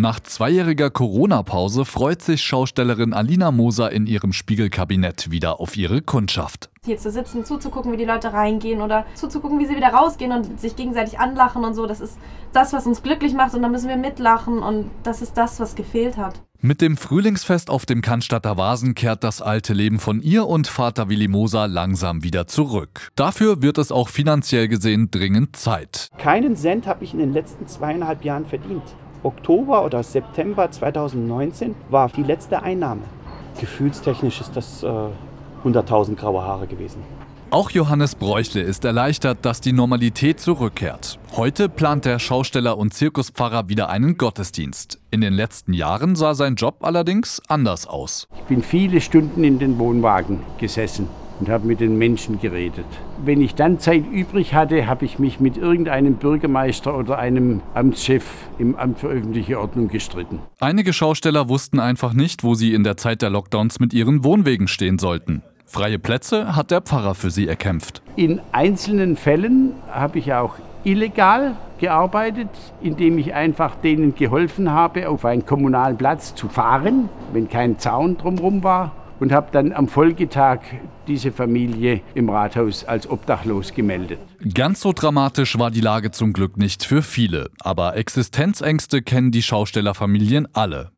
Nach zweijähriger Corona-Pause freut sich Schaustellerin Alina Moser in ihrem Spiegelkabinett wieder auf ihre Kundschaft. Hier zu sitzen, zuzugucken, wie die Leute reingehen oder zuzugucken, wie sie wieder rausgehen und sich gegenseitig anlachen und so, das ist das, was uns glücklich macht und da müssen wir mitlachen und das ist das, was gefehlt hat. Mit dem Frühlingsfest auf dem Cannstatter Vasen kehrt das alte Leben von ihr und Vater Willi Moser langsam wieder zurück. Dafür wird es auch finanziell gesehen dringend Zeit. Keinen Cent habe ich in den letzten zweieinhalb Jahren verdient. Oktober oder September 2019 war die letzte Einnahme. Gefühlstechnisch ist das äh, 100.000 graue Haare gewesen. Auch Johannes Bräuchle ist erleichtert, dass die Normalität zurückkehrt. Heute plant der Schausteller und Zirkuspfarrer wieder einen Gottesdienst. In den letzten Jahren sah sein Job allerdings anders aus. Ich bin viele Stunden in den Wohnwagen gesessen und habe mit den Menschen geredet. Wenn ich dann Zeit übrig hatte, habe ich mich mit irgendeinem Bürgermeister oder einem Amtschef im Amt für öffentliche Ordnung gestritten. Einige Schausteller wussten einfach nicht, wo sie in der Zeit der Lockdowns mit ihren Wohnwegen stehen sollten. Freie Plätze hat der Pfarrer für sie erkämpft. In einzelnen Fällen habe ich auch illegal gearbeitet, indem ich einfach denen geholfen habe, auf einen kommunalen Platz zu fahren, wenn kein Zaun drumherum war. Und habe dann am Folgetag diese Familie im Rathaus als obdachlos gemeldet. Ganz so dramatisch war die Lage zum Glück nicht für viele. Aber Existenzängste kennen die Schaustellerfamilien alle.